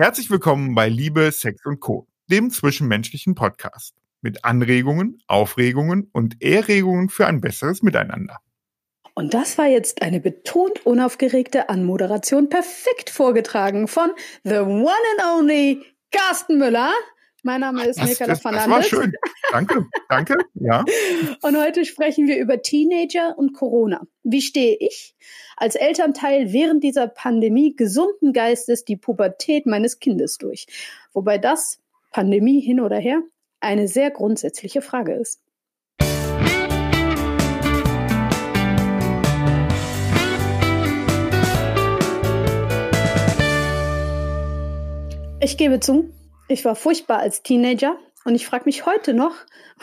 Herzlich willkommen bei Liebe, Sex und Co., dem zwischenmenschlichen Podcast mit Anregungen, Aufregungen und Erregungen für ein besseres Miteinander. Und das war jetzt eine betont unaufgeregte Anmoderation, perfekt vorgetragen von The One and Only Carsten Müller. Mein Name ist Michaela Fernandes. Das war schön. Danke, danke, ja. Und heute sprechen wir über Teenager und Corona. Wie stehe ich als Elternteil während dieser Pandemie gesunden Geistes die Pubertät meines Kindes durch? Wobei das, Pandemie hin oder her, eine sehr grundsätzliche Frage ist. Ich gebe zu, ich war furchtbar als Teenager und ich frage mich heute noch,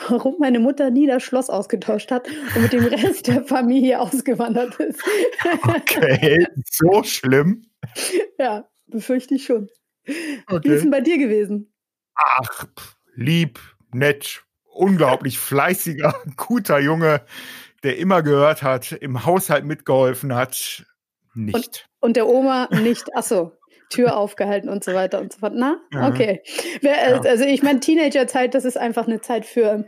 warum meine Mutter nie das Schloss ausgetauscht hat und mit dem Rest der Familie ausgewandert ist. Okay, so schlimm. Ja, befürchte ich schon. Okay. Wie ist denn bei dir gewesen? Ach, lieb, nett, unglaublich fleißiger, guter Junge, der immer gehört hat, im Haushalt mitgeholfen hat. Nicht. Und, und der Oma nicht. Achso, Tür aufgehalten und so weiter und so fort. Na, okay. Wer, also ich meine, Teenagerzeit, das ist einfach eine Zeit für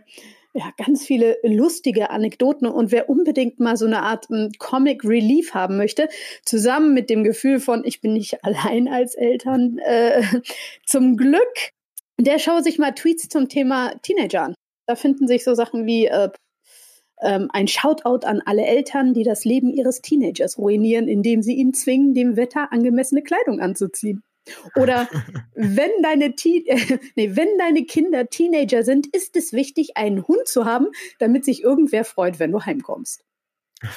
ja, ganz viele lustige Anekdoten und wer unbedingt mal so eine Art um, hm, Comic Relief haben möchte, zusammen mit dem Gefühl von, ich bin nicht allein als Eltern, äh, zum Glück, der schaue sich mal Tweets zum Thema Teenager an. Da finden sich so Sachen wie äh, ähm, ein Shoutout an alle Eltern, die das Leben ihres Teenagers ruinieren, indem sie ihn zwingen, dem Wetter angemessene Kleidung anzuziehen. Oder wenn deine, Te äh, nee, wenn deine Kinder Teenager sind, ist es wichtig, einen Hund zu haben, damit sich irgendwer freut, wenn du heimkommst.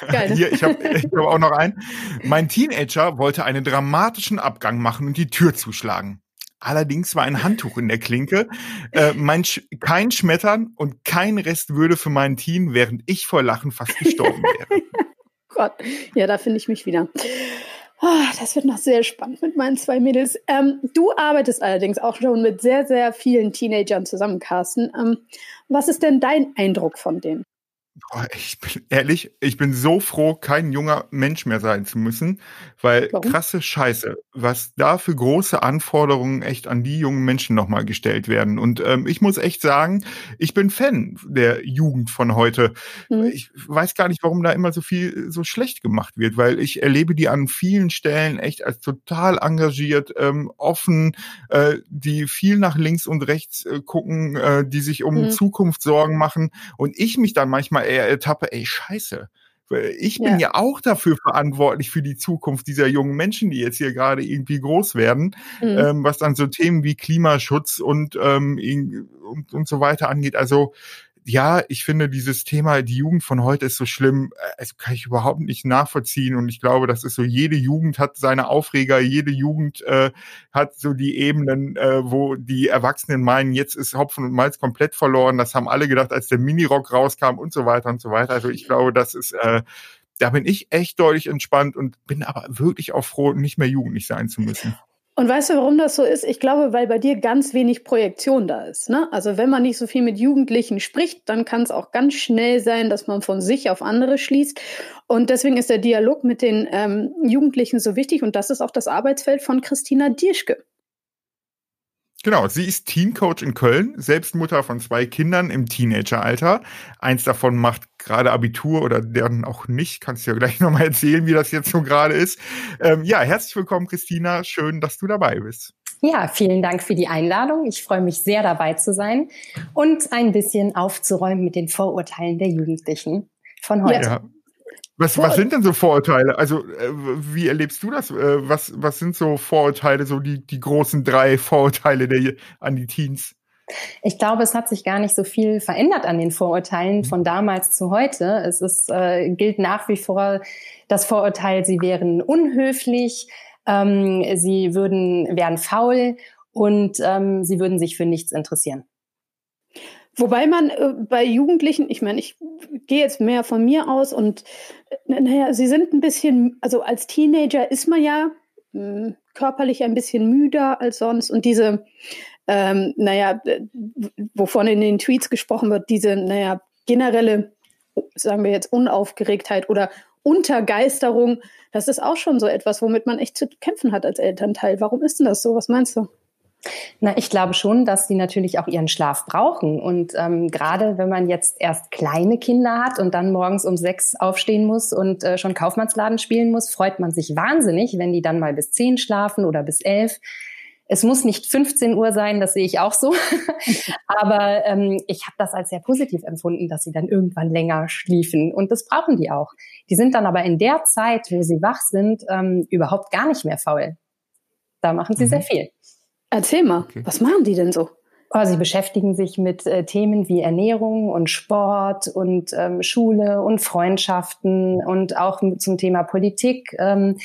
Geil. Ne? Hier, ich habe ich hab auch noch einen. Mein Teenager wollte einen dramatischen Abgang machen und die Tür zuschlagen. Allerdings war ein Handtuch in der Klinke. Äh, mein Sch kein Schmettern und kein Rest würde für mein Team, während ich vor Lachen fast gestorben wäre. Gott, ja, da finde ich mich wieder. Oh, das wird noch sehr spannend mit meinen zwei Mädels. Ähm, du arbeitest allerdings auch schon mit sehr, sehr vielen Teenagern zusammen, Carsten. Ähm, was ist denn dein Eindruck von denen? Boah, ich bin ehrlich, ich bin so froh, kein junger Mensch mehr sein zu müssen, weil Warum? krasse Scheiße, was da für große Anforderungen echt an die jungen Menschen nochmal gestellt werden. Und ähm, ich muss echt sagen, ich bin Fan der Jugend von heute. Mhm. Ich weiß gar nicht, warum da immer so viel so schlecht gemacht wird, weil ich erlebe die an vielen Stellen echt als total engagiert, ähm, offen, äh, die viel nach links und rechts äh, gucken, äh, die sich um mhm. Zukunft Sorgen machen. Und ich mich dann manchmal eher ertappe, ey, scheiße. Ich bin ja. ja. auch dafür verantwortlich für die Zukunft dieser jungen Menschen, die jetzt hier gerade irgendwie groß werden, mhm. ähm, was dann so Themen wie Klimaschutz und, ähm, und, und so weiter angeht. Also ja, ich finde dieses Thema, die Jugend von heute ist so schlimm, also kann ich überhaupt nicht nachvollziehen. Und ich glaube, das ist so, jede Jugend hat seine Aufreger, jede Jugend äh, hat so die Ebenen, äh, wo die Erwachsenen meinen, jetzt ist Hopfen und Malz komplett verloren. Das haben alle gedacht, als der Minirock rauskam und so weiter und so weiter. Also ich glaube, das ist äh, da bin ich echt deutlich entspannt und bin aber wirklich auch froh, nicht mehr jugendlich sein zu müssen. Und weißt du, warum das so ist? Ich glaube, weil bei dir ganz wenig Projektion da ist. Ne? Also wenn man nicht so viel mit Jugendlichen spricht, dann kann es auch ganz schnell sein, dass man von sich auf andere schließt. Und deswegen ist der Dialog mit den ähm, Jugendlichen so wichtig. Und das ist auch das Arbeitsfeld von Christina Dierschke. Genau, sie ist Teencoach in Köln, selbst Mutter von zwei Kindern im Teenageralter. Eins davon macht gerade Abitur oder deren auch nicht. Kannst du ja gleich nochmal erzählen, wie das jetzt so gerade ist. Ähm, ja, herzlich willkommen, Christina. Schön, dass du dabei bist. Ja, vielen Dank für die Einladung. Ich freue mich sehr dabei zu sein und ein bisschen aufzuräumen mit den Vorurteilen der Jugendlichen von heute. Ja. Was, was sind denn so Vorurteile? Also, äh, wie erlebst du das? Äh, was, was sind so Vorurteile, so die, die großen drei Vorurteile der, an die Teens? Ich glaube, es hat sich gar nicht so viel verändert an den Vorurteilen mhm. von damals zu heute. Es ist, äh, gilt nach wie vor das Vorurteil, sie wären unhöflich, ähm, sie würden, wären faul und ähm, sie würden sich für nichts interessieren. Wobei man äh, bei Jugendlichen, ich meine, ich gehe jetzt mehr von mir aus und äh, naja, sie sind ein bisschen, also als Teenager ist man ja mh, hm, körperlich ein bisschen müder als sonst und diese, ähm, naja, wovon in den Tweets gesprochen wird, diese, naja, generelle, sagen wir jetzt, Unaufgeregtheit oder Untergeisterung, das ist auch schon so etwas, womit man echt zu kämpfen hat als Elternteil. Warum ist denn das so? Was meinst du? Na, ich glaube schon, dass sie natürlich auch ihren Schlaf brauchen. Und ähm, gerade wenn man jetzt erst kleine Kinder hat und dann morgens um sechs aufstehen muss und äh, schon Kaufmannsladen spielen muss, freut man sich wahnsinnig, wenn die dann mal bis zehn schlafen oder bis elf. Es muss nicht 15 Uhr sein, das sehe ich auch so. aber ähm, ich habe das als sehr positiv empfunden, dass sie dann irgendwann länger schliefen. Und das brauchen die auch. Die sind dann aber in der Zeit, wo sie wach sind, ähm, überhaupt gar nicht mehr faul. Da machen sie mhm. sehr viel. Erzähl mal, okay. was machen die denn so? Oh, sie beschäftigen sich mit äh, Themen wie Ernährung und Sport und ähm, Schule und Freundschaften und auch zum Thema Politik. Ähm,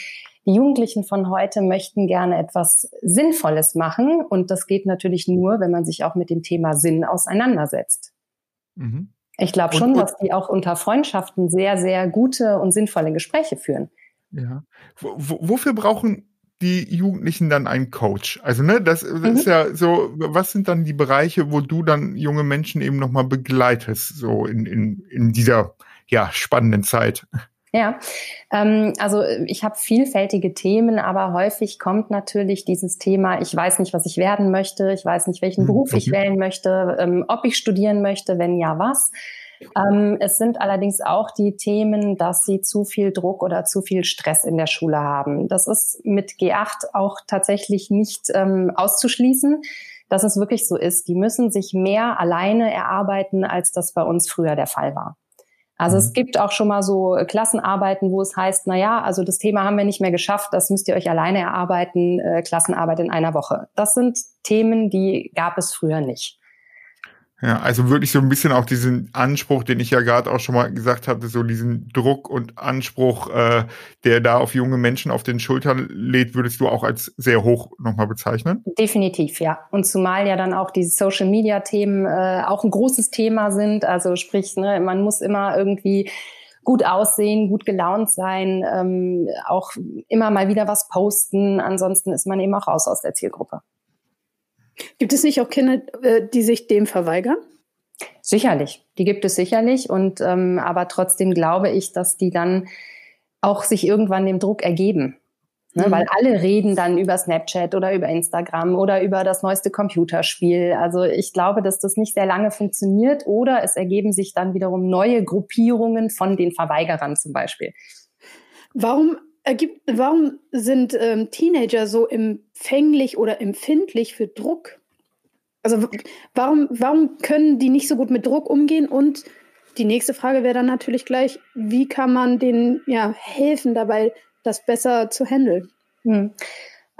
die Jugendlichen von heute möchten gerne etwas Sinnvolles machen und das geht natürlich nur, wenn man sich auch mit dem Thema Sinn auseinandersetzt. Mhm. Ich glaube schon, dass die auch unter Freundschaften sehr, sehr gute und sinnvolle Gespräche führen. Ja. wofür brauchen die Jugendlichen dann einen Coach? Also, ne, das, das mhm. ist ja so, was sind dann die Bereiche, wo du dann junge Menschen eben nochmal begleitest, so in, in, in dieser ja, spannenden Zeit? Ja, ähm, also ich habe vielfältige Themen, aber häufig kommt natürlich dieses Thema, ich weiß nicht, was ich werden möchte, ich weiß nicht, welchen mhm. Beruf ich wählen möchte, ähm, ob ich studieren möchte, wenn ja, was. Ähm, es sind allerdings auch die Themen, dass sie zu viel Druck oder zu viel Stress in der Schule haben. Das ist mit G8 auch tatsächlich nicht ähm, auszuschließen, dass es wirklich so ist. Die müssen sich mehr alleine erarbeiten, als das bei uns früher der Fall war. Also es mhm. gibt auch schon mal so Klassenarbeiten, wo es heißt, na ja, also das Thema haben wir nicht mehr geschafft, das müsst ihr euch alleine erarbeiten, äh, Klassenarbeit in einer Woche. Das sind Themen, die gab es früher nicht. Ja, also wirklich so ein bisschen auch diesen Anspruch, den ich ja gerade auch schon mal gesagt hatte, so diesen Druck und Anspruch, äh, der da auf junge Menschen auf den Schultern lädt, würdest du auch als sehr hoch nochmal bezeichnen? Definitiv, ja. Und zumal ja dann auch diese Social-Media-Themen äh, auch ein großes Thema sind. Also sprich, ne, man muss immer irgendwie gut aussehen, gut gelaunt sein, ähm, auch immer mal wieder was posten. Ansonsten ist man eben auch raus aus der Zielgruppe. Gibt es nicht auch Kinder, äh, die sich dem verweigern? Sicherlich, die gibt es sicherlich. Und ähm, aber trotzdem glaube ich, dass die dann auch sich irgendwann dem Druck ergeben. Ne, mhm. Weil alle reden dann über Snapchat oder über Instagram oder über das neueste Computerspiel. Also ich glaube, dass das nicht sehr lange funktioniert oder es ergeben sich dann wiederum neue Gruppierungen von den Verweigerern zum Beispiel. Warum ergibt, warum sind ähm, Teenager so empfänglich oder empfindlich für Druck? Also warum, warum können die nicht so gut mit Druck umgehen? Und die nächste Frage wäre dann natürlich gleich, wie kann man denen ja, helfen dabei, das besser zu handeln? Hm.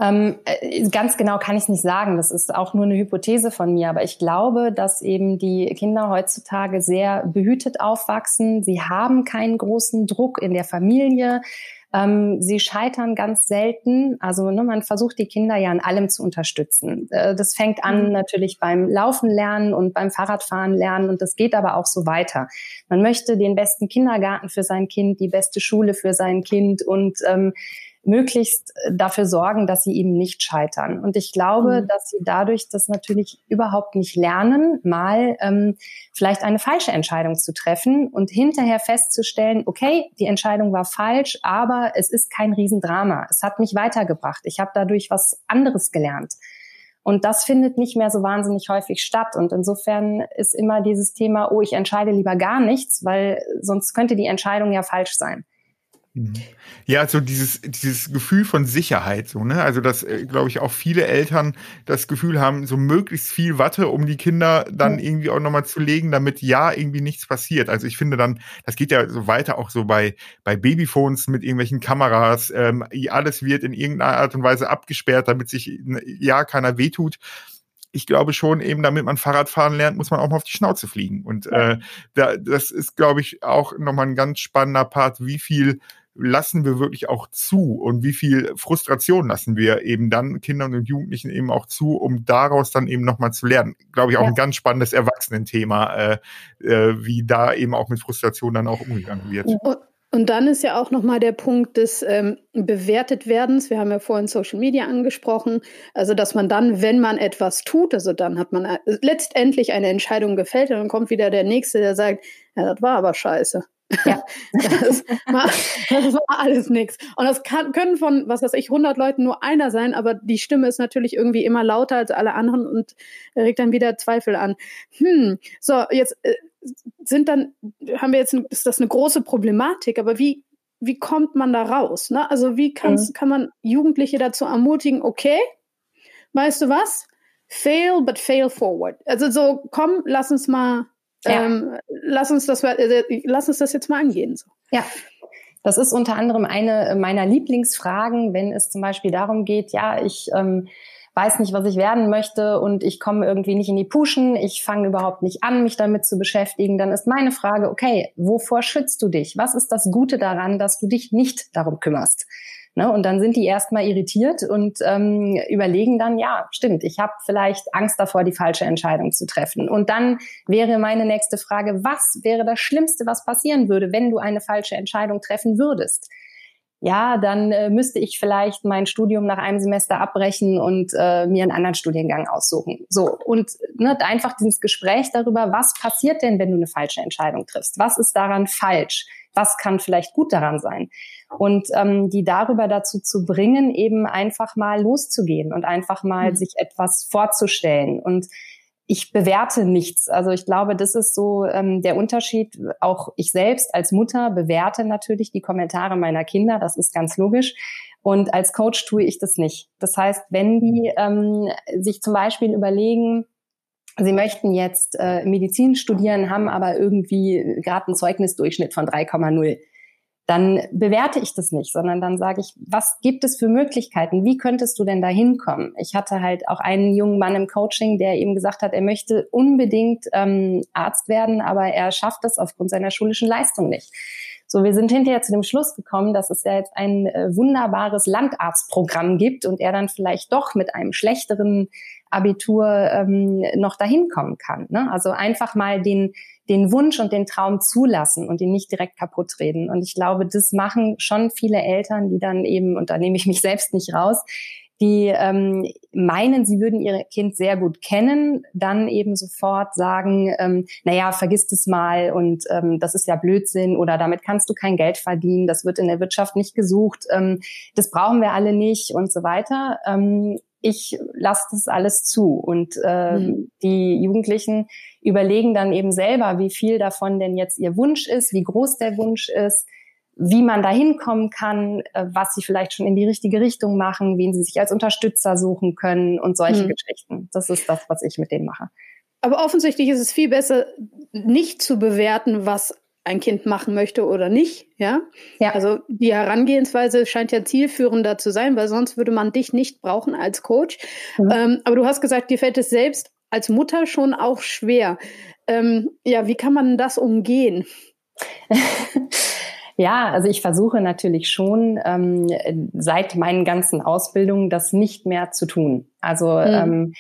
Ähm, äh, ganz genau kann ich es nicht sagen. Das ist auch nur eine Hypothese von mir. Aber ich glaube, dass eben die Kinder heutzutage sehr behütet aufwachsen. Sie haben keinen großen Druck in der Familie. Ähm, sie scheitern ganz selten. Also ne, man versucht die Kinder ja in allem zu unterstützen. Äh, das fängt an mhm. natürlich beim Laufen lernen und beim Fahrradfahren lernen und das geht aber auch so weiter. Man möchte den besten Kindergarten für sein Kind, die beste Schule für sein Kind und ähm, möglichst äh, dafür sorgen, dass sie eben nicht scheitern. Und ich glaube, mhm. dass sie dadurch das natürlich überhaupt nicht lernen, mal ähm, vielleicht eine falsche Entscheidung zu treffen und hinterher festzustellen, okay, die Entscheidung war falsch, aber es ist kein Riesendrama. Es hat mich weitergebracht. Ich habe dadurch was anderes gelernt. Und das findet nicht mehr so wahnsinnig häufig statt. Und insofern ist immer dieses Thema, oh, ich entscheide lieber gar nichts, weil sonst könnte die Entscheidung ja falsch sein. Mhm. Ja, so dieses, dieses Gefühl von Sicherheit, so, ne? Also, dass, äh, glaube ich, auch viele Eltern das Gefühl haben, so möglichst viel Watte, um die Kinder dann irgendwie auch nochmal zu legen, damit ja irgendwie nichts passiert. Also, ich finde dann, das geht ja so weiter auch so bei, bei Babyphones mit irgendwelchen Kameras, ähm, alles wird in irgendeiner Art und Weise abgesperrt, damit sich ja keiner wehtut ich glaube schon, eben damit man Fahrradfahren lernt, muss man auch mal auf die Schnauze fliegen. Und äh, da, das ist, glaube ich, auch nochmal ein ganz spannender Part, wie viel lassen wir wirklich auch zu und wie viel Frustration lassen wir eben dann Kindern und Jugendlichen eben auch zu, um daraus dann eben nochmal zu lernen. Glaube ich auch ja. ein ganz spannendes Erwachsenenthema, äh, äh, wie da eben auch mit Frustration dann auch umgegangen wird. Und, und dann ist ja auch nochmal der Punkt des ähm, bewertet werdens. Wir haben ja vorhin Social Media angesprochen. Also, dass man dann, wenn man etwas tut, also dann hat man äh, letztendlich eine Entscheidung gefällt und dann kommt wieder der Nächste, der sagt, ja, das war aber scheiße. Ja. das, war, das war alles nichts. Und das kann, können von, was weiß ich, 100 Leuten nur einer sein, aber die Stimme ist natürlich irgendwie immer lauter als alle anderen und regt dann wieder Zweifel an. Hm, so, jetzt äh, sind dann, haben wir jetzt, ist das eine große Problematik, aber wie, wie kommt man da raus? Ne? Also wie kann's, mhm. kann man Jugendliche dazu ermutigen, okay, weißt du was? Fail, but fail forward. Also so, komm, lass uns mal ja. Ähm, lass uns das, äh, lass uns das jetzt mal angehen. So. Ja. Das ist unter anderem eine meiner Lieblingsfragen, wenn es zum Beispiel darum geht, ja, ich ähm, weiß nicht, was ich werden möchte und ich komme irgendwie nicht in die Puschen, ich fange überhaupt nicht an, mich damit zu beschäftigen, dann ist meine Frage, okay, wovor schützt du dich? Was ist das Gute daran, dass du dich nicht darum kümmerst? Ne? Und dann sind die erstmal irritiert und ähm, überlegen dann, ja, stimmt, ich habe vielleicht Angst davor, die falsche Entscheidung zu treffen. Und dann wäre meine nächste Frage, was wäre das Schlimmste, was passieren würde, wenn du eine falsche Entscheidung treffen würdest? Ja, dann äh, müsste ich vielleicht mein Studium nach einem Semester abbrechen und äh, mir einen anderen Studiengang aussuchen. So und ne, einfach dieses Gespräch darüber, was passiert denn, wenn du eine falsche Entscheidung triffst? Was ist daran falsch? Was kann vielleicht gut daran sein? Und ähm, die darüber dazu zu bringen, eben einfach mal loszugehen und einfach mal mhm. sich etwas vorzustellen und ich bewerte nichts. Also ich glaube, das ist so ähm, der Unterschied. Auch ich selbst als Mutter bewerte natürlich die Kommentare meiner Kinder. Das ist ganz logisch. Und als Coach tue ich das nicht. Das heißt, wenn die ähm, sich zum Beispiel überlegen, Sie möchten jetzt äh, Medizin studieren, haben aber irgendwie gerade einen Zeugnisdurchschnitt von 3,0 dann bewerte ich das nicht, sondern dann sage ich, was gibt es für Möglichkeiten? Wie könntest du denn da hinkommen? Ich hatte halt auch einen jungen Mann im Coaching, der eben gesagt hat, er möchte unbedingt ähm, Arzt werden, aber er schafft das aufgrund seiner schulischen Leistung nicht. So, wir sind hinterher zu dem Schluss gekommen, dass es ja jetzt ein äh, wunderbares Landarztprogramm gibt und er dann vielleicht doch mit einem schlechteren Abitur ähm, noch dahin kommen kann. Ne? Also einfach mal den den Wunsch und den Traum zulassen und ihn nicht direkt kaputt reden. Und ich glaube, das machen schon viele Eltern, die dann eben, und da nehme ich mich selbst nicht raus, die ähm, meinen, sie würden ihr Kind sehr gut kennen, dann eben sofort sagen, ähm, naja, vergiss es mal und ähm, das ist ja Blödsinn oder damit kannst du kein Geld verdienen, das wird in der Wirtschaft nicht gesucht, ähm, das brauchen wir alle nicht und so weiter. Ähm, ich lasse das alles zu. Und äh, mhm. die Jugendlichen überlegen dann eben selber, wie viel davon denn jetzt ihr Wunsch ist, wie groß der Wunsch ist, wie man da hinkommen kann, äh, was sie vielleicht schon in die richtige Richtung machen, wen sie sich als Unterstützer suchen können und solche mhm. Geschichten. Das ist das, was ich mit denen mache. Aber offensichtlich ist es viel besser, nicht zu bewerten, was ein Kind machen möchte oder nicht. Ja? ja. Also die Herangehensweise scheint ja zielführender zu sein, weil sonst würde man dich nicht brauchen als Coach. Mhm. Ähm, aber du hast gesagt, dir fällt es selbst als Mutter schon auch schwer. Ähm, ja, wie kann man das umgehen? Ja, also ich versuche natürlich schon ähm, seit meinen ganzen Ausbildungen das nicht mehr zu tun. Also mhm. ähm,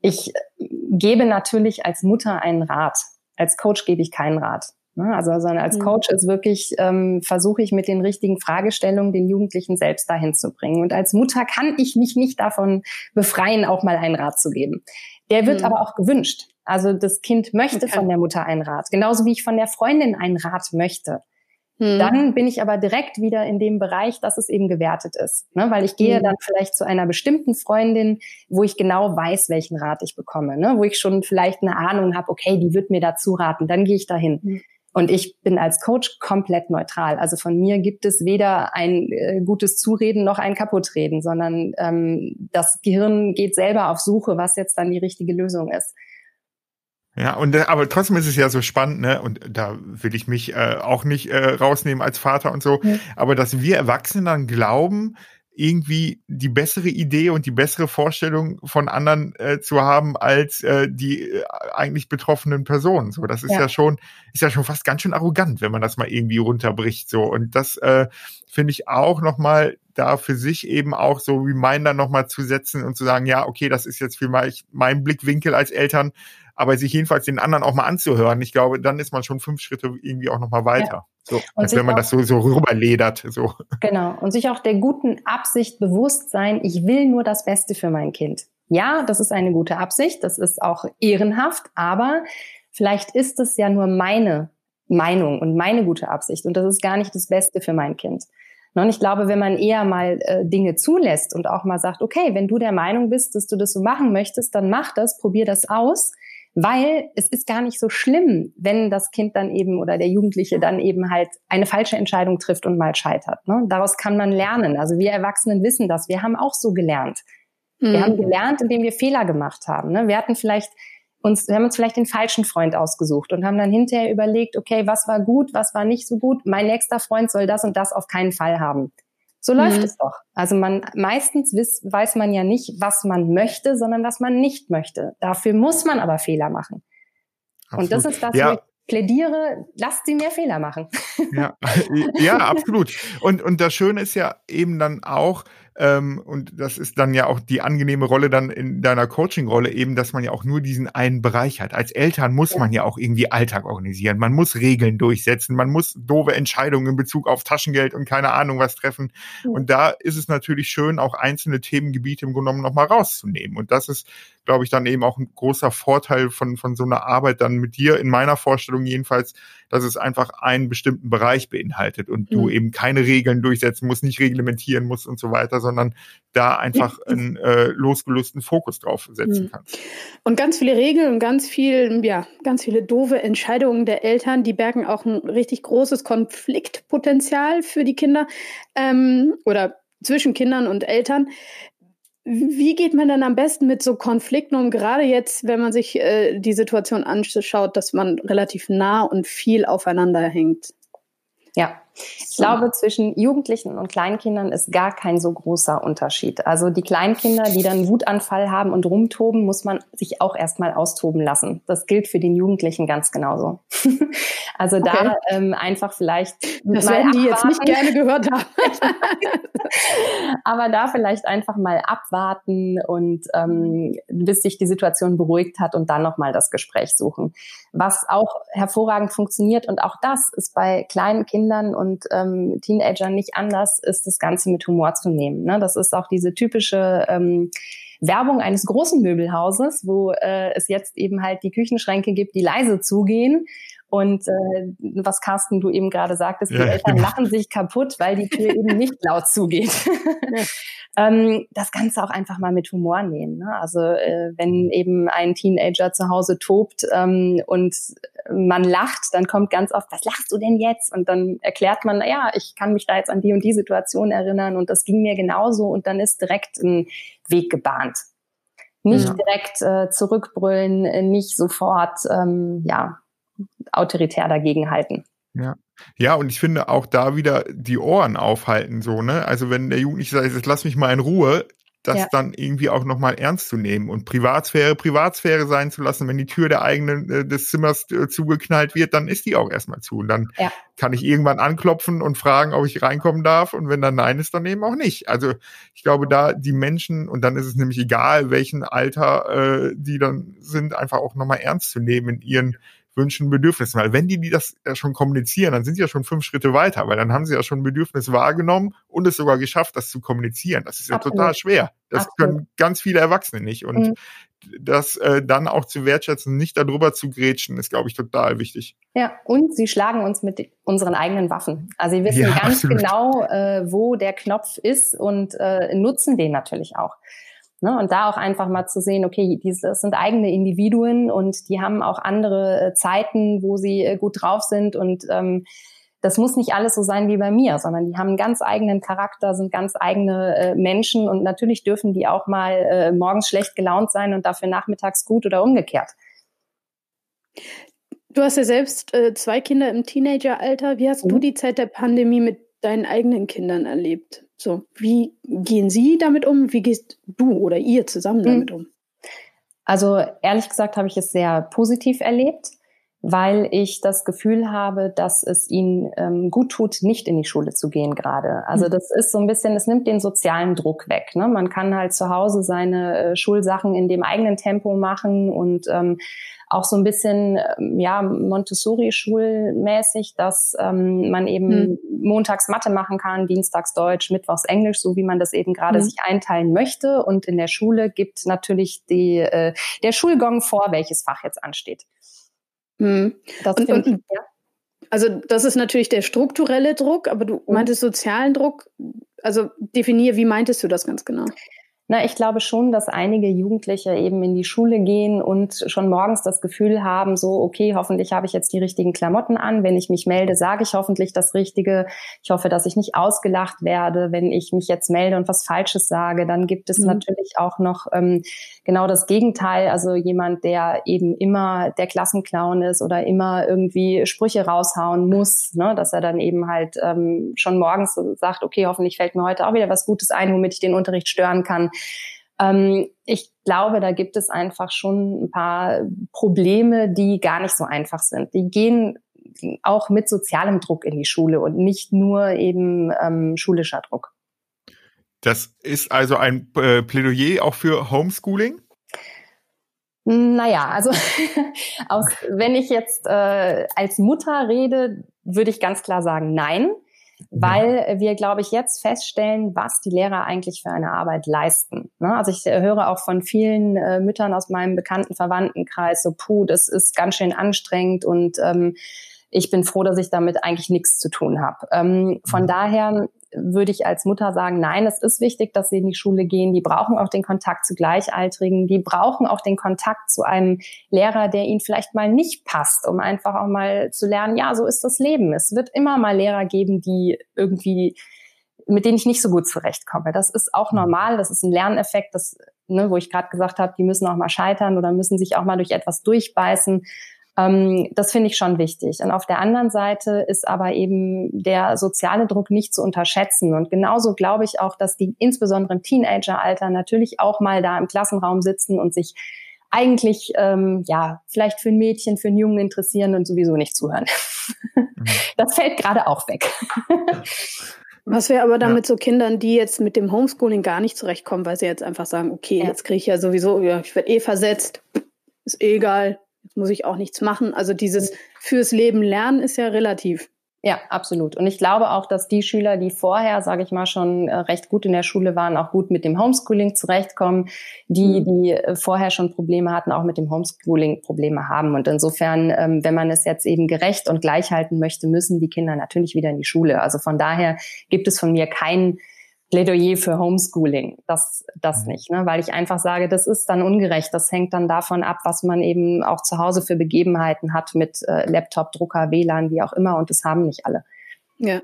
ich gebe natürlich als Mutter einen Rat. Als Coach gebe ich keinen Rat. Ne? Also, sondern als mhm. Coach ist wirklich, ähm, versuche ich mit den richtigen Fragestellungen den Jugendlichen selbst dahin zu bringen. Und als Mutter kann ich mich nicht davon befreien, auch mal einen Rat zu geben. Der wird mhm. aber auch gewünscht. Also das Kind möchte okay. von der Mutter einen Rat, genauso wie ich von der Freundin einen Rat möchte. Mhm. Dann bin ich aber direkt wieder in dem Bereich, dass es eben gewertet ist. Ne? Weil ich gehe mhm. dann vielleicht zu einer bestimmten Freundin, wo ich genau weiß, welchen Rat ich bekomme. Ne? Wo ich schon vielleicht eine Ahnung habe, okay, die wird mir dazu raten. Dann gehe ich dahin. Mhm. Und ich bin als Coach komplett neutral. Also von mir gibt es weder ein äh, gutes Zureden noch ein Kaputtreden, sondern ähm, das Gehirn geht selber auf Suche, was jetzt dann die richtige Lösung ist. Ja, und äh, aber trotzdem ist es ja so spannend, ne? Und da will ich mich äh, auch nicht äh, rausnehmen als Vater und so, ja. aber dass wir Erwachsenen dann glauben, irgendwie die bessere Idee und die bessere Vorstellung von anderen äh, zu haben als äh, die äh, eigentlich betroffenen Personen. So, das ist ja. ja. schon, ist ja schon fast ganz schön arrogant, wenn man das mal irgendwie runterbricht. So und das äh, finde ich auch noch mal da für sich eben auch so Reminder noch mal zu setzen und zu sagen, ja, okay, das ist jetzt vielleicht mein Blickwinkel als Eltern, aber sich jedenfalls den anderen auch mal anzuhören. Ich glaube, dann ist man schon fünf Schritte irgendwie auch noch mal weiter. Ja. So, als wenn man auch, das so, so rüberledert. So. Genau. Und sich auch der guten Absicht bewusst sein, ich will nur das Beste für mein Kind. Ja, das ist eine gute Absicht, das ist auch ehrenhaft, aber vielleicht ist es ja nur meine Meinung und meine gute Absicht. Und das ist gar nicht das Beste für mein Kind. Und ich glaube, wenn man eher mal äh, Dinge zulässt und auch mal sagt, okay, wenn du der Meinung bist, dass du das so machen möchtest, dann mach das, probier das aus, weil es ist gar nicht so schlimm, wenn das Kind dann eben oder der Jugendliche dann eben halt eine falsche Entscheidung trifft und mal scheitert. Ne? Daraus kann man lernen. Also wir Erwachsenen wissen das. Wir haben auch so gelernt. Mhm. Wir haben gelernt, indem wir Fehler gemacht haben. Ne? Wir hatten vielleicht uns, wir haben uns vielleicht den falschen Freund ausgesucht und haben dann hinterher überlegt, okay, was war gut, was war nicht so gut. Mein nächster Freund soll das und das auf keinen Fall haben. So läuft mhm. es doch. Also man meistens wiss, weiß man ja nicht, was man möchte, sondern was man nicht möchte. Dafür muss man aber Fehler machen. Absolut. Und das ist das, ja. plädiere, lasst sie mehr Fehler machen. Ja, ja, absolut. Und, und das Schöne ist ja eben dann auch, ähm, und das ist dann ja auch die angenehme Rolle dann in deiner Coaching-Rolle eben, dass man ja auch nur diesen einen Bereich hat. Als Eltern muss man ja auch irgendwie Alltag organisieren. Man muss Regeln durchsetzen. Man muss doofe Entscheidungen in Bezug auf Taschengeld und keine Ahnung was treffen. Und da ist es natürlich schön, auch einzelne Themengebiete im Grunde genommen nochmal rauszunehmen. Und das ist, glaube ich, dann eben auch ein großer Vorteil von, von so einer Arbeit dann mit dir, in meiner Vorstellung jedenfalls, dass es einfach einen bestimmten Bereich beinhaltet und du mhm. eben keine Regeln durchsetzen musst, nicht reglementieren musst und so weiter, sondern da einfach einen äh, losgelösten Fokus drauf setzen mhm. kannst. Und ganz viele Regeln und ganz viel, ja, ganz viele doofe Entscheidungen der Eltern, die bergen auch ein richtig großes Konfliktpotenzial für die Kinder ähm, oder zwischen Kindern und Eltern. Wie geht man dann am besten mit so Konflikten um, gerade jetzt, wenn man sich äh, die Situation anschaut, dass man relativ nah und viel aufeinander hängt? Ja, ich glaube, zwischen Jugendlichen und Kleinkindern ist gar kein so großer Unterschied. Also die Kleinkinder, die dann Wutanfall haben und rumtoben, muss man sich auch erstmal austoben lassen. Das gilt für den Jugendlichen ganz genauso. also okay. da ähm, einfach vielleicht. Das werden die jetzt nicht gerne gehört haben. Aber da vielleicht einfach mal abwarten und ähm, bis sich die Situation beruhigt hat und dann nochmal das Gespräch suchen. Was auch hervorragend funktioniert und auch das ist bei kleinen Kindern und ähm, Teenagern nicht anders, ist das Ganze mit Humor zu nehmen. Ne? Das ist auch diese typische ähm, Werbung eines großen Möbelhauses, wo äh, es jetzt eben halt die Küchenschränke gibt, die leise zugehen und äh, was Carsten du eben gerade sagtest, die ja, Eltern genau. lachen sich kaputt, weil die Tür eben nicht laut zugeht. ähm, das Ganze auch einfach mal mit Humor nehmen. Ne? Also äh, wenn eben ein Teenager zu Hause tobt ähm, und man lacht, dann kommt ganz oft, was lachst du denn jetzt? Und dann erklärt man, ja, ich kann mich da jetzt an die und die Situation erinnern und das ging mir genauso und dann ist direkt ein Weg gebahnt. Nicht ja. direkt äh, zurückbrüllen, nicht sofort, ähm, ja, autoritär dagegen halten. Ja. Ja, und ich finde auch da wieder die Ohren aufhalten, so, ne? Also wenn der Jugendliche sagt, jetzt lass mich mal in Ruhe, das ja. dann irgendwie auch nochmal ernst zu nehmen und Privatsphäre Privatsphäre sein zu lassen. Wenn die Tür der eigenen äh, des Zimmers äh, zugeknallt wird, dann ist die auch erstmal zu. Und dann ja. kann ich irgendwann anklopfen und fragen, ob ich reinkommen darf. Und wenn dann nein ist, dann eben auch nicht. Also ich glaube, da die Menschen, und dann ist es nämlich egal, welchen Alter äh, die dann sind, einfach auch nochmal ernst zu nehmen in ihren Wünschen, Bedürfnissen. Weil wenn die, die das ja schon kommunizieren, dann sind sie ja schon fünf Schritte weiter, weil dann haben sie ja schon ein Bedürfnis wahrgenommen und es sogar geschafft, das zu kommunizieren. Das ist ja Absolut. total schwer. Das Absolut. können ganz viele Erwachsene nicht. Und mhm. das äh, dann auch zu wertschätzen, nicht darüber zu grätschen, ist, glaube ich, total wichtig. Ja, und sie schlagen uns mit unseren eigenen Waffen. Also sie wissen ja, ganz absolut. genau, äh, wo der Knopf ist und äh, nutzen den natürlich auch. Ne? Und da auch einfach mal zu sehen, okay, diese sind eigene Individuen und die haben auch andere äh, Zeiten, wo sie äh, gut drauf sind und ähm, das muss nicht alles so sein wie bei mir, sondern die haben einen ganz eigenen Charakter, sind ganz eigene äh, Menschen und natürlich dürfen die auch mal äh, morgens schlecht gelaunt sein und dafür nachmittags gut oder umgekehrt. Du hast ja selbst äh, zwei Kinder im Teenageralter. Wie hast mhm. du die Zeit der Pandemie mit deinen eigenen Kindern erlebt? So, wie gehen Sie damit um? Wie gehst du oder ihr zusammen hm. damit um? Also ehrlich gesagt habe ich es sehr positiv erlebt, weil ich das Gefühl habe, dass es ihnen ähm, gut tut, nicht in die Schule zu gehen gerade. Also mhm. das ist so ein bisschen, es nimmt den sozialen Druck weg. Ne? Man kann halt zu Hause seine äh, Schulsachen in dem eigenen Tempo machen und ähm, auch so ein bisschen ähm, ja Montessori-schulmäßig, dass ähm, man eben mhm. montags Mathe machen kann, dienstags Deutsch, mittwochs Englisch, so wie man das eben gerade mhm. sich einteilen möchte. Und in der Schule gibt natürlich die, äh, der Schulgong vor, welches Fach jetzt ansteht. Mhm. Das und, und, ja. Also das ist natürlich der strukturelle Druck, aber du mhm. meintest sozialen Druck. Also definier, wie meintest du das ganz genau? Na, ich glaube schon, dass einige Jugendliche eben in die Schule gehen und schon morgens das Gefühl haben, so, okay, hoffentlich habe ich jetzt die richtigen Klamotten an. Wenn ich mich melde, sage ich hoffentlich das Richtige. Ich hoffe, dass ich nicht ausgelacht werde. Wenn ich mich jetzt melde und was Falsches sage, dann gibt es mhm. natürlich auch noch ähm, genau das Gegenteil. Also jemand, der eben immer der Klassenclown ist oder immer irgendwie Sprüche raushauen muss, ne? dass er dann eben halt ähm, schon morgens sagt, okay, hoffentlich fällt mir heute auch wieder was Gutes ein, womit ich den Unterricht stören kann. Ähm, ich glaube, da gibt es einfach schon ein paar Probleme, die gar nicht so einfach sind. Die gehen auch mit sozialem Druck in die Schule und nicht nur eben ähm, schulischer Druck. Das ist also ein äh, Plädoyer auch für Homeschooling? Naja, also aus, wenn ich jetzt äh, als Mutter rede, würde ich ganz klar sagen, nein weil wir, glaube ich, jetzt feststellen, was die Lehrer eigentlich für eine Arbeit leisten. Ne? Also ich höre auch von vielen äh, Müttern aus meinem bekannten Verwandtenkreis so, puh, das ist ganz schön anstrengend und ähm, ich bin froh, dass ich damit eigentlich nichts zu tun habe. Ähm, von mhm. daher würde ich als Mutter sagen, nein, es ist wichtig, dass sie in die Schule gehen. Die brauchen auch den Kontakt zu Gleichaltrigen. Die brauchen auch den Kontakt zu einem Lehrer, der ihnen vielleicht mal nicht passt, um einfach auch mal zu lernen, ja, so ist das Leben. Es wird immer mal Lehrer geben, die irgendwie mit denen ich nicht so gut zurechtkomme. Das ist auch normal, das ist ein Lerneffekt, das, ne, wo ich gerade gesagt habe, die müssen auch mal scheitern oder müssen sich auch mal durch etwas durchbeißen. Ähm, das finde ich schon wichtig. Und auf der anderen Seite ist aber eben der soziale Druck nicht zu unterschätzen. Und genauso glaube ich auch, dass die insbesondere im Teenageralter natürlich auch mal da im Klassenraum sitzen und sich eigentlich ähm, ja vielleicht für ein Mädchen, für einen Jungen interessieren und sowieso nicht zuhören. Mhm. Das fällt gerade auch weg. Was wäre aber damit ja. so Kindern, die jetzt mit dem Homeschooling gar nicht zurechtkommen, weil sie jetzt einfach sagen, okay, ja. jetzt kriege ich ja sowieso, ja, ich werde eh versetzt, ist eh egal, Jetzt muss ich auch nichts machen. Also dieses fürs Leben lernen ist ja relativ. Ja, absolut. Und ich glaube auch, dass die Schüler, die vorher, sage ich mal, schon äh, recht gut in der Schule waren, auch gut mit dem Homeschooling zurechtkommen, die, mhm. die äh, vorher schon Probleme hatten, auch mit dem Homeschooling Probleme haben. Und insofern, ähm, wenn man es jetzt eben gerecht und gleich halten möchte, müssen die Kinder natürlich wieder in die Schule. Also von daher gibt es von mir keinen Plädoyer für Homeschooling. Das, das mhm. nicht, ne? weil ich einfach sage, das ist dann ungerecht. Das hängt dann davon ab, was man eben auch zu Hause für Begebenheiten hat mit äh, Laptop, Drucker, WLAN, wie auch immer. Und das haben nicht alle. Ja.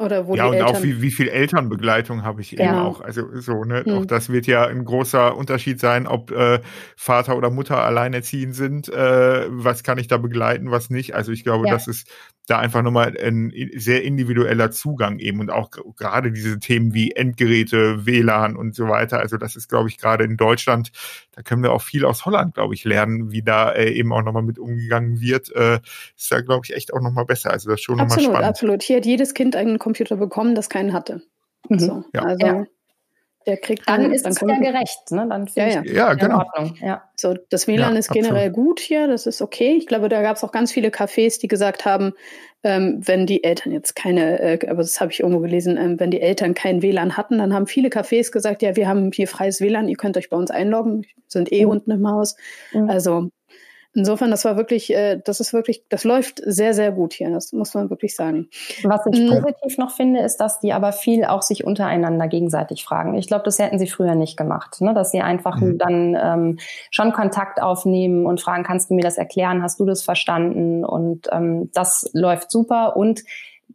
Oder wo ja, und Eltern auch wie, wie viel Elternbegleitung habe ich ja. eben auch. Also so, ne? Hm. Auch das wird ja ein großer Unterschied sein, ob äh, Vater oder Mutter alleinerziehend sind. Äh, was kann ich da begleiten, was nicht? Also ich glaube, ja. das ist da einfach nochmal ein sehr individueller Zugang eben und auch gerade diese Themen wie Endgeräte, WLAN und so weiter. Also das ist, glaube ich, gerade in Deutschland, da können wir auch viel aus Holland, glaube ich, lernen, wie da äh, eben auch nochmal mit umgegangen wird. Äh, ist da, glaube ich, echt auch nochmal besser. Also das ist schon nochmal spannend. Absolut, absolut. Hier hat jedes Kind einen Computer bekommen, das keinen hatte. Mhm. So, ja. Also ja. Der kriegt dann, dann ist dann es ja gerecht, ne? Dann ja, ja. ja, genau. in Ordnung. Ja. So, das WLAN ja, ist generell absolut. gut hier, das ist okay. Ich glaube, da gab es auch ganz viele Cafés, die gesagt haben, ähm, wenn die Eltern jetzt keine, äh, aber das habe ich irgendwo gelesen, ähm, wenn die Eltern kein WLAN hatten, dann haben viele Cafés gesagt, ja, wir haben hier freies WLAN, ihr könnt euch bei uns einloggen, sind eh mhm. unten im Haus. Mhm. Also Insofern, das war wirklich, äh, das ist wirklich, das läuft sehr, sehr gut hier. Das muss man wirklich sagen. Was ich mhm. positiv noch finde, ist, dass die aber viel auch sich untereinander gegenseitig fragen. Ich glaube, das hätten sie früher nicht gemacht, ne? dass sie einfach mhm. dann ähm, schon Kontakt aufnehmen und fragen, kannst du mir das erklären? Hast du das verstanden? Und ähm, das läuft super und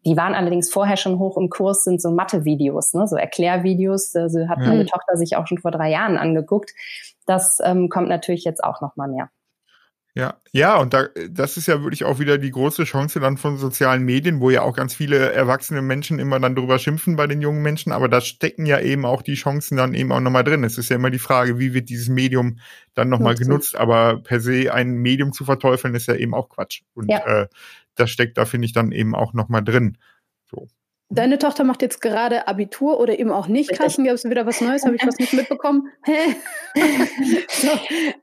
die waren allerdings vorher schon hoch im Kurs, sind so Mathe-Videos, ne? so Erklärvideos. Also hat meine mhm. Tochter sich auch schon vor drei Jahren angeguckt. Das ähm, kommt natürlich jetzt auch noch mal mehr. Ja, ja, und da, das ist ja wirklich auch wieder die große Chance dann von sozialen Medien, wo ja auch ganz viele erwachsene Menschen immer dann drüber schimpfen bei den jungen Menschen, aber da stecken ja eben auch die Chancen dann eben auch nochmal drin. Es ist ja immer die Frage, wie wird dieses Medium dann nochmal genutzt, aber per se ein Medium zu verteufeln ist ja eben auch Quatsch. Und ja. äh, das steckt da, finde ich, dann eben auch nochmal drin. So. Deine Tochter macht jetzt gerade Abitur oder eben auch nicht. Carsten, gab es wieder was Neues? Habe ich was nicht mitbekommen? so,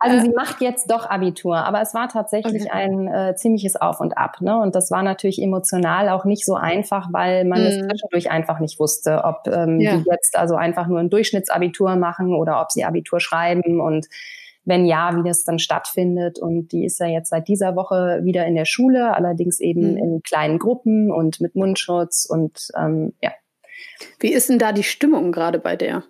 also äh, sie macht jetzt doch Abitur, aber es war tatsächlich okay. ein äh, ziemliches Auf und Ab. Ne? Und das war natürlich emotional auch nicht so einfach, weil man mm. es mhm. zwischendurch einfach nicht wusste, ob ähm, ja. die jetzt also einfach nur ein Durchschnittsabitur machen oder ob sie Abitur schreiben und Wenn ja, wie das dann stattfindet. Und die ist ja jetzt seit dieser Woche wieder in der Schule, allerdings eben mhm. in kleinen Gruppen und mit Mundschutz und ähm, ja. Wie ist denn da die Stimmung gerade bei der?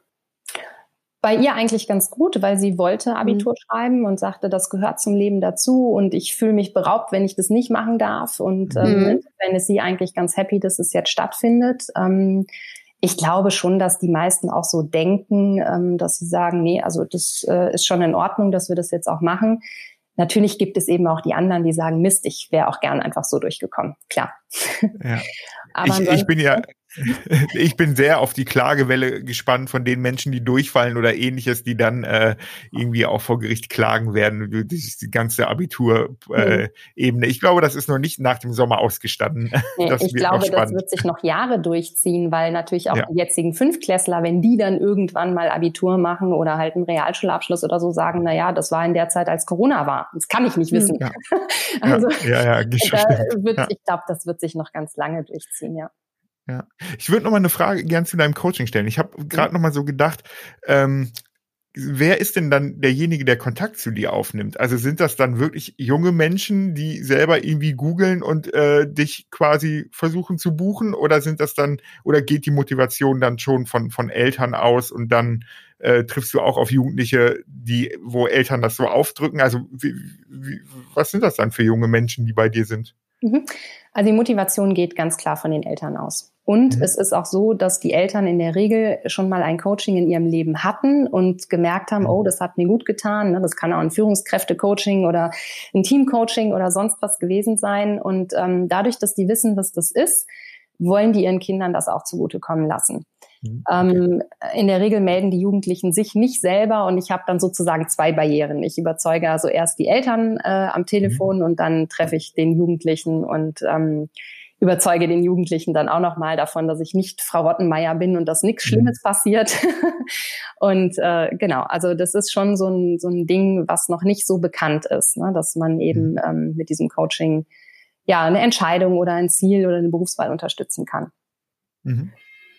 bei ihr eigentlich ganz gut, weil sie wollte Abitur mhm. schreiben und sagte, das gehört zum Leben dazu und ich fühle mich beraubt, wenn ich das nicht machen darf. Und ähm, mhm. wenn ist sie eigentlich ganz happy, dass es jetzt stattfindet. Ähm, ich glaube schon, dass die meisten auch so denken, ähm, dass sie sagen, nee, also das äh, ist schon in Ordnung, dass wir das jetzt auch machen. Natürlich gibt es eben auch die anderen, die sagen, Mist, ich wäre auch gern einfach so durchgekommen. Klar. Ja. Aber ich, ich bin ja, ich bin sehr auf die Klagewelle gespannt von den Menschen, die durchfallen oder ähnliches, die dann äh, irgendwie auch vor Gericht klagen werden, die, die ganze Abitur-Ebene. Äh, ich glaube, das ist noch nicht nach dem Sommer ausgestanden. Nee, ich glaube, das wird sich noch Jahre durchziehen, weil natürlich auch ja. die jetzigen Fünftklässler, wenn die dann irgendwann mal Abitur machen oder halt einen Realschulabschluss oder so, sagen, na ja, das war in der Zeit, als Corona war. Das kann ich nicht wissen. Ja. also, ja, ja, ja, wird, ich glaube, das wird sich noch ganz lange durchziehen, ja. Ja. Ich würde noch mal eine Frage gern zu deinem Coaching stellen. Ich habe gerade mhm. noch mal so gedacht, ähm, wer ist denn dann derjenige, der Kontakt zu dir aufnimmt? Also sind das dann wirklich junge Menschen, die selber irgendwie googeln und äh, dich quasi versuchen zu buchen? Oder sind das dann, oder geht die Motivation dann schon von, von Eltern aus und dann äh, triffst du auch auf Jugendliche, die, wo Eltern das so aufdrücken? Also wie, wie, was sind das dann für junge Menschen, die bei dir sind? Mhm. Also die Motivation geht ganz klar von den Eltern aus. Und mhm. es ist auch so, dass die Eltern in der Regel schon mal ein Coaching in ihrem Leben hatten und gemerkt haben, mhm. oh, das hat mir gut getan. Ne? Das kann auch ein Führungskräfte-Coaching oder ein Team-Coaching oder sonst was gewesen sein. Und ähm, dadurch, dass die wissen, was das ist, wollen die ihren Kindern das auch zugutekommen lassen. Mhm. Ähm, in der Regel melden die Jugendlichen sich nicht selber und ich habe dann sozusagen zwei Barrieren. Ich überzeuge also erst die Eltern äh, am Telefon mhm. und dann treffe ich den Jugendlichen und ähm, überzeuge den Jugendlichen dann auch nochmal davon, dass ich nicht Frau Rottenmeier bin und dass nichts Schlimmes mhm. passiert. und äh, genau, also das ist schon so ein, so ein Ding, was noch nicht so bekannt ist, ne? dass man eben mhm. ähm, mit diesem Coaching ja eine Entscheidung oder ein Ziel oder eine Berufswahl unterstützen kann. Mhm.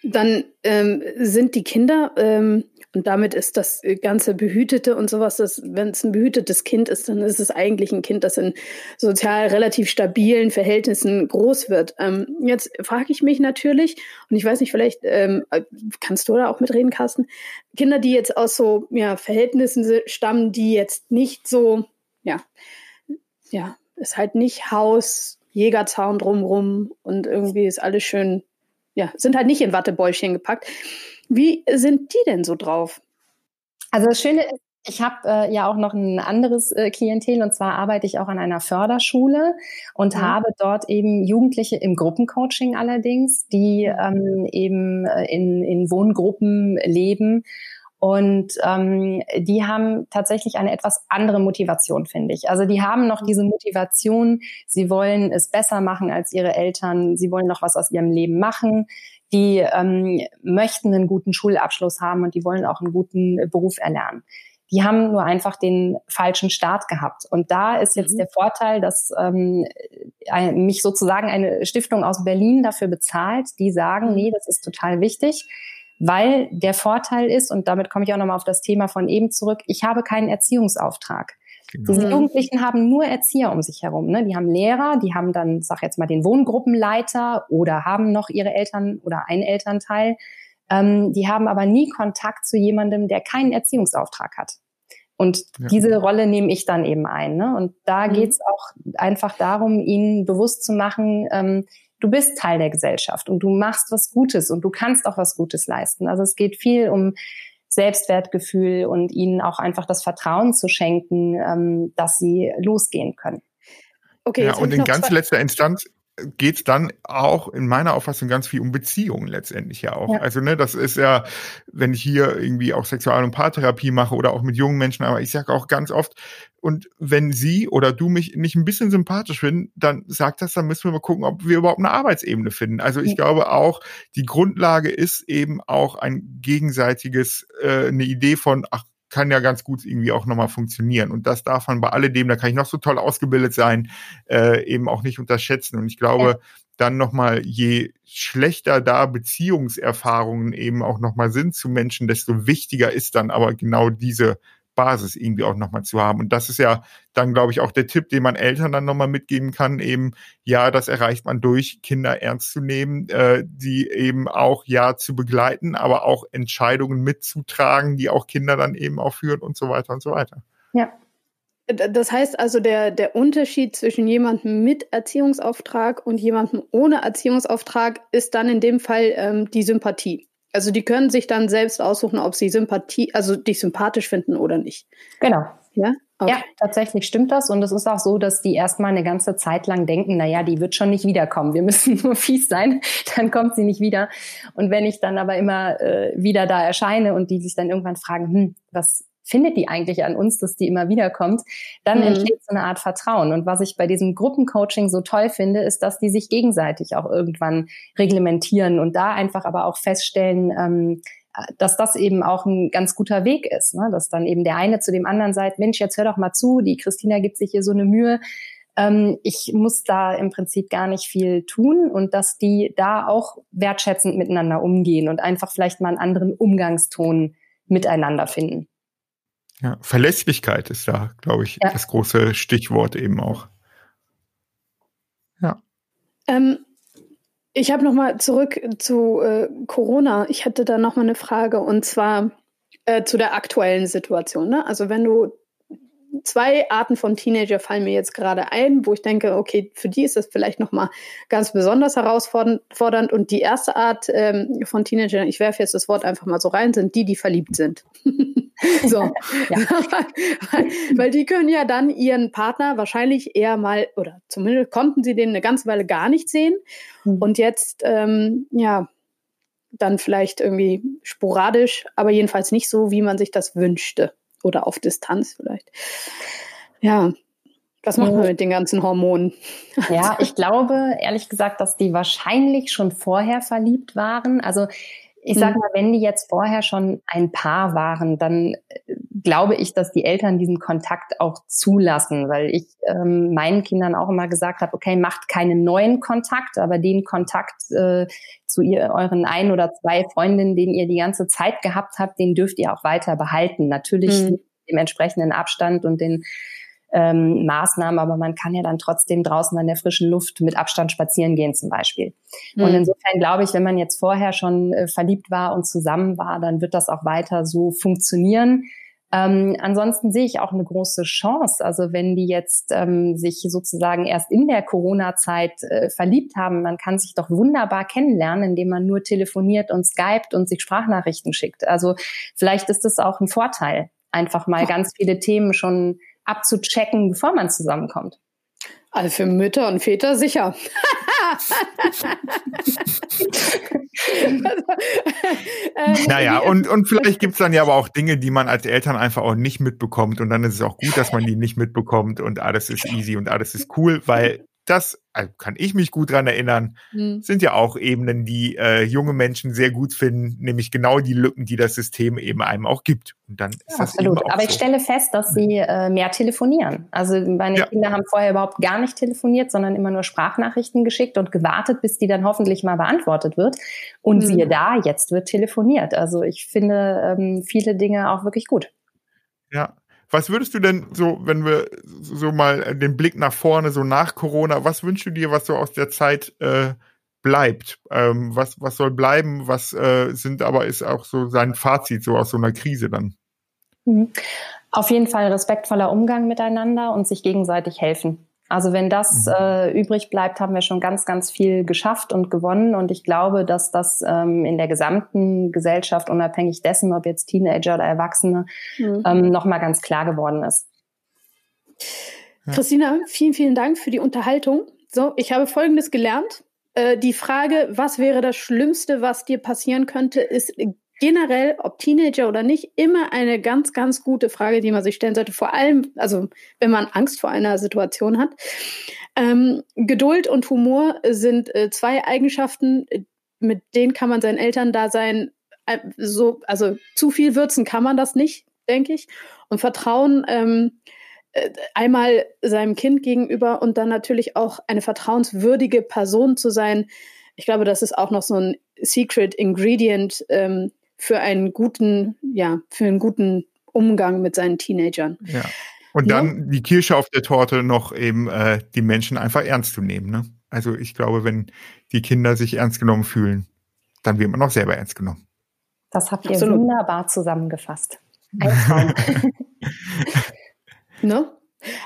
Dann ähm, sind die Kinder, ähm, und damit ist das ganze Behütete und sowas, wenn es ein behütetes Kind ist, dann ist es eigentlich ein Kind, das in sozial relativ stabilen Verhältnissen groß wird. Ähm, jetzt frage ich mich natürlich, und ich weiß nicht, vielleicht ähm, kannst du da auch mitreden, Carsten, Kinder, die jetzt aus so ja, Verhältnissen stammen, die jetzt nicht so, ja, ja, ist halt nicht Haus, Jägerzaun drumrum und irgendwie ist alles schön ja, sind halt nicht in Wattebäuschen gepackt. Wie sind die denn so drauf? Also das Schöne ist, ich habe äh, ja auch noch ein anderes äh, Klientel und zwar arbeite ich auch an einer Förderschule und mhm. habe dort eben Jugendliche im Gruppencoaching allerdings, die ähm, eben äh, in, in Wohngruppen leben und ähm, die haben tatsächlich eine etwas andere Motivation, finde ich. Also die haben noch diese Motivation, sie wollen es besser machen als ihre Eltern, sie wollen noch was aus ihrem Leben machen, die ähm, möchten einen guten Schulabschluss haben und die wollen auch einen guten Beruf erlernen. Die haben nur einfach den falschen Start gehabt. Und da ist jetzt mhm. der Vorteil, dass ähm, mich sozusagen eine Stiftung aus Berlin dafür bezahlt, die sagen, mhm. nee, das ist total wichtig weil der Vorteil ist, und damit komme ich auch nochmal auf das Thema von eben zurück, ich habe keinen Erziehungsauftrag. Genau. Diese mhm. Jugendlichen haben nur Erzieher um sich herum. Ne? Die haben Lehrer, die haben dann, sag jetzt mal, den Wohngruppenleiter oder haben noch ihre Eltern oder ein Elternteil. Ähm, die haben aber nie Kontakt zu jemandem, der keinen Erziehungsauftrag hat. Und ja. diese Rolle nehme ich dann eben ein. Ne? Und da mhm. geht's auch einfach darum, ihnen bewusst zu machen, ähm, du bist Teil der Gesellschaft und du machst was Gutes und du kannst auch was Gutes leisten. Also es geht viel um Selbstwertgefühl und ihnen auch einfach das Vertrauen zu schenken, ähm, dass sie losgehen können. Okay, ja, und in ganz letzter Instanz geht es dann auch in meiner Auffassung ganz viel um Beziehungen letztendlich ja auch. Ja. Also ne, das ist ja, wenn ich hier irgendwie auch Sexual- und Paartherapie mache oder auch mit jungen Menschen, aber ich sage auch ganz oft, und wenn sie oder du mich nicht ein bisschen sympathisch finden, dann sagt das, dann müssen wir mal gucken, ob wir überhaupt eine Arbeitsebene finden. Also ich ja. glaube auch, die Grundlage ist eben auch ein gegenseitiges, äh, eine Idee von, ach, kann ja ganz gut irgendwie auch nochmal funktionieren. Und das darf man bei alledem, da kann ich noch so toll ausgebildet sein, äh, eben auch nicht unterschätzen. Und ich glaube, ja. dann nochmal, je schlechter da Beziehungserfahrungen eben auch nochmal sind zu Menschen, desto wichtiger ist dann aber genau diese Basis irgendwie auch nochmal zu haben. Und das ist ja dann, glaube ich, auch der Tipp, den man Eltern dann nochmal mitgeben kann, eben, ja, das erreicht man durch, Kinder ernst zu nehmen, äh, die eben auch, ja, zu begleiten, aber auch Entscheidungen mitzutragen, die auch Kinder dann eben auch führen und so weiter und so weiter. Ja. Das heißt also, der, der Unterschied zwischen jemandem mit Erziehungsauftrag und jemandem ohne Erziehungsauftrag ist dann in dem Fall ähm, die Sympathie. Also die können sich dann selbst aussuchen, ob sie Sympathie, also dich sympathisch finden oder nicht. Genau. Ja? Okay. Ja, tatsächlich stimmt das. Und es ist auch so, dass die erstmal eine ganze Zeit lang denken, na ja, die wird schon nicht wiederkommen. Wir müssen nur fies sein, dann kommt sie nicht wieder. Und wenn ich dann aber immer äh, wieder da erscheine und die sich dann irgendwann fragen, hm, was, findet die eigentlich an uns, dass die immer wieder kommt, dann mhm. entsteht so eine Art Vertrauen. Und was ich bei diesem Gruppencoaching so toll finde, ist, dass die sich gegenseitig auch irgendwann reglementieren und da einfach aber auch feststellen, ähm, dass das eben auch ein ganz guter Weg ist, ne? dass dann eben der eine zu dem anderen sagt, Mensch, jetzt hör doch mal zu, die Christina gibt sich hier so eine Mühe, ähm, ich muss da im Prinzip gar nicht viel tun und dass die da auch wertschätzend miteinander umgehen und einfach vielleicht mal einen anderen Umgangston miteinander finden. Ja, Verlässlichkeit ist da, glaube ich, ja. das große Stichwort eben auch. Ja. Ähm, ich habe noch mal zurück zu äh, Corona. Ich hätte da noch mal eine Frage und zwar äh, zu der aktuellen Situation. Ne? Also wenn du zwei Arten von Teenager fallen mir jetzt gerade ein, wo ich denke, okay, für die ist das vielleicht noch mal ganz besonders herausfordernd. Und die erste Art ähm, von Teenager, ich werfe jetzt das Wort einfach mal so rein, sind die, die verliebt sind. so, weil, weil die können ja dann ihren Partner wahrscheinlich eher mal oder zumindest konnten sie den eine ganze Weile gar nicht sehen. Mhm. Und jetzt, ähm, ja, dann vielleicht irgendwie sporadisch, aber jedenfalls nicht so, wie man sich das wünschte oder auf Distanz vielleicht. Ja, was macht man mit den ganzen Hormonen? Ja, ich glaube ehrlich gesagt, dass die wahrscheinlich schon vorher verliebt waren. Also ich sage mhm. mal, wenn die jetzt vorher schon ein Paar waren, dann äh, glaube ich, dass die Eltern diesen Kontakt auch zulassen, weil ich ähm, meinen Kindern auch immer gesagt habe, okay, macht keinen neuen Kontakt, aber den Kontakt äh, zu ihr, euren ein oder zwei Freundinnen, den ihr die ganze Zeit gehabt habt, den dürft ihr auch weiter behalten. Natürlich mhm. dem entsprechenden Abstand und den ähm, Maßnahmen, aber man kann ja dann trotzdem draußen an der frischen Luft mit Abstand spazieren gehen zum Beispiel. Mhm. Und insofern glaube ich, wenn man jetzt vorher schon äh, verliebt war und zusammen war, dann wird das auch weiter so funktionieren. Ähm, ansonsten sehe ich auch eine große Chance. Also wenn die jetzt ähm, sich sozusagen erst in der Corona-Zeit äh, verliebt haben, man kann sich doch wunderbar kennenlernen, indem man nur telefoniert und skypt und sich Sprachnachrichten schickt. Also vielleicht ist das auch ein Vorteil, einfach mal ganz viele Themen schon abzuchecken, bevor man zusammenkommt. Also für Mütter und Väter sicher. naja, und, und vielleicht gibt's dann ja aber auch Dinge, die man als Eltern einfach auch nicht mitbekommt. Und dann ist es auch gut, dass man die nicht mitbekommt und alles ist easy und alles ist cool, weil das also kann ich mich gut dran erinnern, mhm. sind ja auch Ebenen, die äh, junge Menschen sehr gut finden, nämlich genau die Lücken, die das System eben einem auch gibt. Und dann ist ja, das absolut. Eben auch Aber ich stelle fest, dass sie äh, mehr telefonieren. Also meine ja. Kinder haben vorher überhaupt gar nicht telefoniert, sondern immer nur Sprachnachrichten geschickt und gewartet, bis die dann hoffentlich mal beantwortet wird. Und mhm. siehe da, jetzt wird telefoniert. Also ich finde ähm, viele Dinge auch wirklich gut. Ja, was würdest du denn so, wenn wir so mal den Blick nach vorne, so nach Corona, was wünschst du dir, was so aus der Zeit äh, bleibt? Ähm, was, was soll bleiben? Was äh, sind aber ist auch so sein Fazit so aus so einer Krise dann? Mhm. Auf jeden Fall respektvoller Umgang miteinander und sich gegenseitig helfen. Also wenn das mhm. äh, übrig bleibt, haben wir schon ganz, ganz viel geschafft und gewonnen. Und ich glaube, dass das ähm, in der gesamten Gesellschaft, unabhängig dessen, ob jetzt Teenager oder Erwachsene, mhm. ähm, nochmal ganz klar geworden ist. Christina, vielen, vielen Dank für die Unterhaltung. So, ich habe Folgendes gelernt. Äh, die Frage, was wäre das Schlimmste, was dir passieren könnte, ist generell, ob Teenager oder nicht, immer eine ganz, ganz gute Frage, die man sich stellen sollte. Vor allem, also wenn man Angst vor einer Situation hat. Ähm, Geduld und Humor sind äh, zwei Eigenschaften, mit denen kann man seinen Eltern da sein. Äh, so, also zu viel würzen kann man das nicht, denke ich. Und Vertrauen ähm, äh, einmal seinem Kind gegenüber und dann natürlich auch eine vertrauenswürdige Person zu sein. Ich glaube, das ist auch noch so ein Secret Ingredient ähm, für einen guten, ja, für einen guten Umgang mit seinen Teenagern. Ja. Und dann ja. die Kirsche auf der Torte noch eben äh, die Menschen einfach ernst zu nehmen. Ne? Also ich glaube, wenn die Kinder sich ernst genommen fühlen, dann wird man auch selber ernst genommen. Das habt ihr Absolut. wunderbar zusammengefasst. Ne?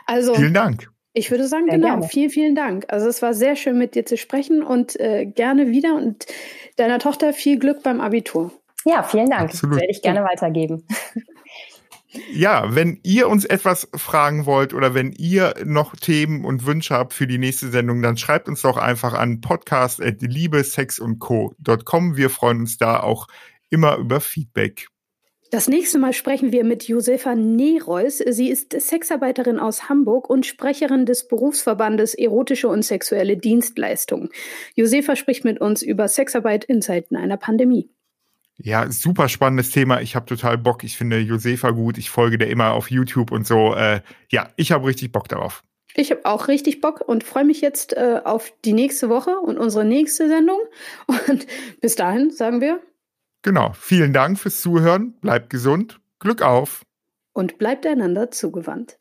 Also, vielen Dank. Ich würde sagen, sehr genau. Gerne. Vielen, vielen Dank. Also es war sehr schön, mit dir zu sprechen und äh, gerne wieder und deiner Tochter viel Glück beim Abitur. Ja, vielen Dank. Absolut. Das werde ich gerne weitergeben. Ja, wenn ihr uns etwas fragen wollt oder wenn ihr noch Themen und Wünsche habt für die nächste Sendung, dann schreibt uns doch einfach an podcast.liebesexundco.com. Wir freuen uns da auch immer über Feedback. Das nächste Mal sprechen wir mit Josefa Nereus. Sie ist Sexarbeiterin aus Hamburg und Sprecherin des Berufsverbandes Erotische und Sexuelle Dienstleistungen. Josefa spricht mit uns über Sexarbeit in Zeiten einer Pandemie. Ja, super spannendes Thema. Ich habe total Bock. Ich finde Josefa gut. Ich folge der immer auf YouTube und so. Äh, ja, ich habe richtig Bock darauf. Ich habe auch richtig Bock und freue mich jetzt äh, auf die nächste Woche und unsere nächste Sendung. Und bis dahin sagen wir Genau. Vielen Dank fürs Zuhören. Bleibt gesund. Glück auf. Und bleibt einander zugewandt.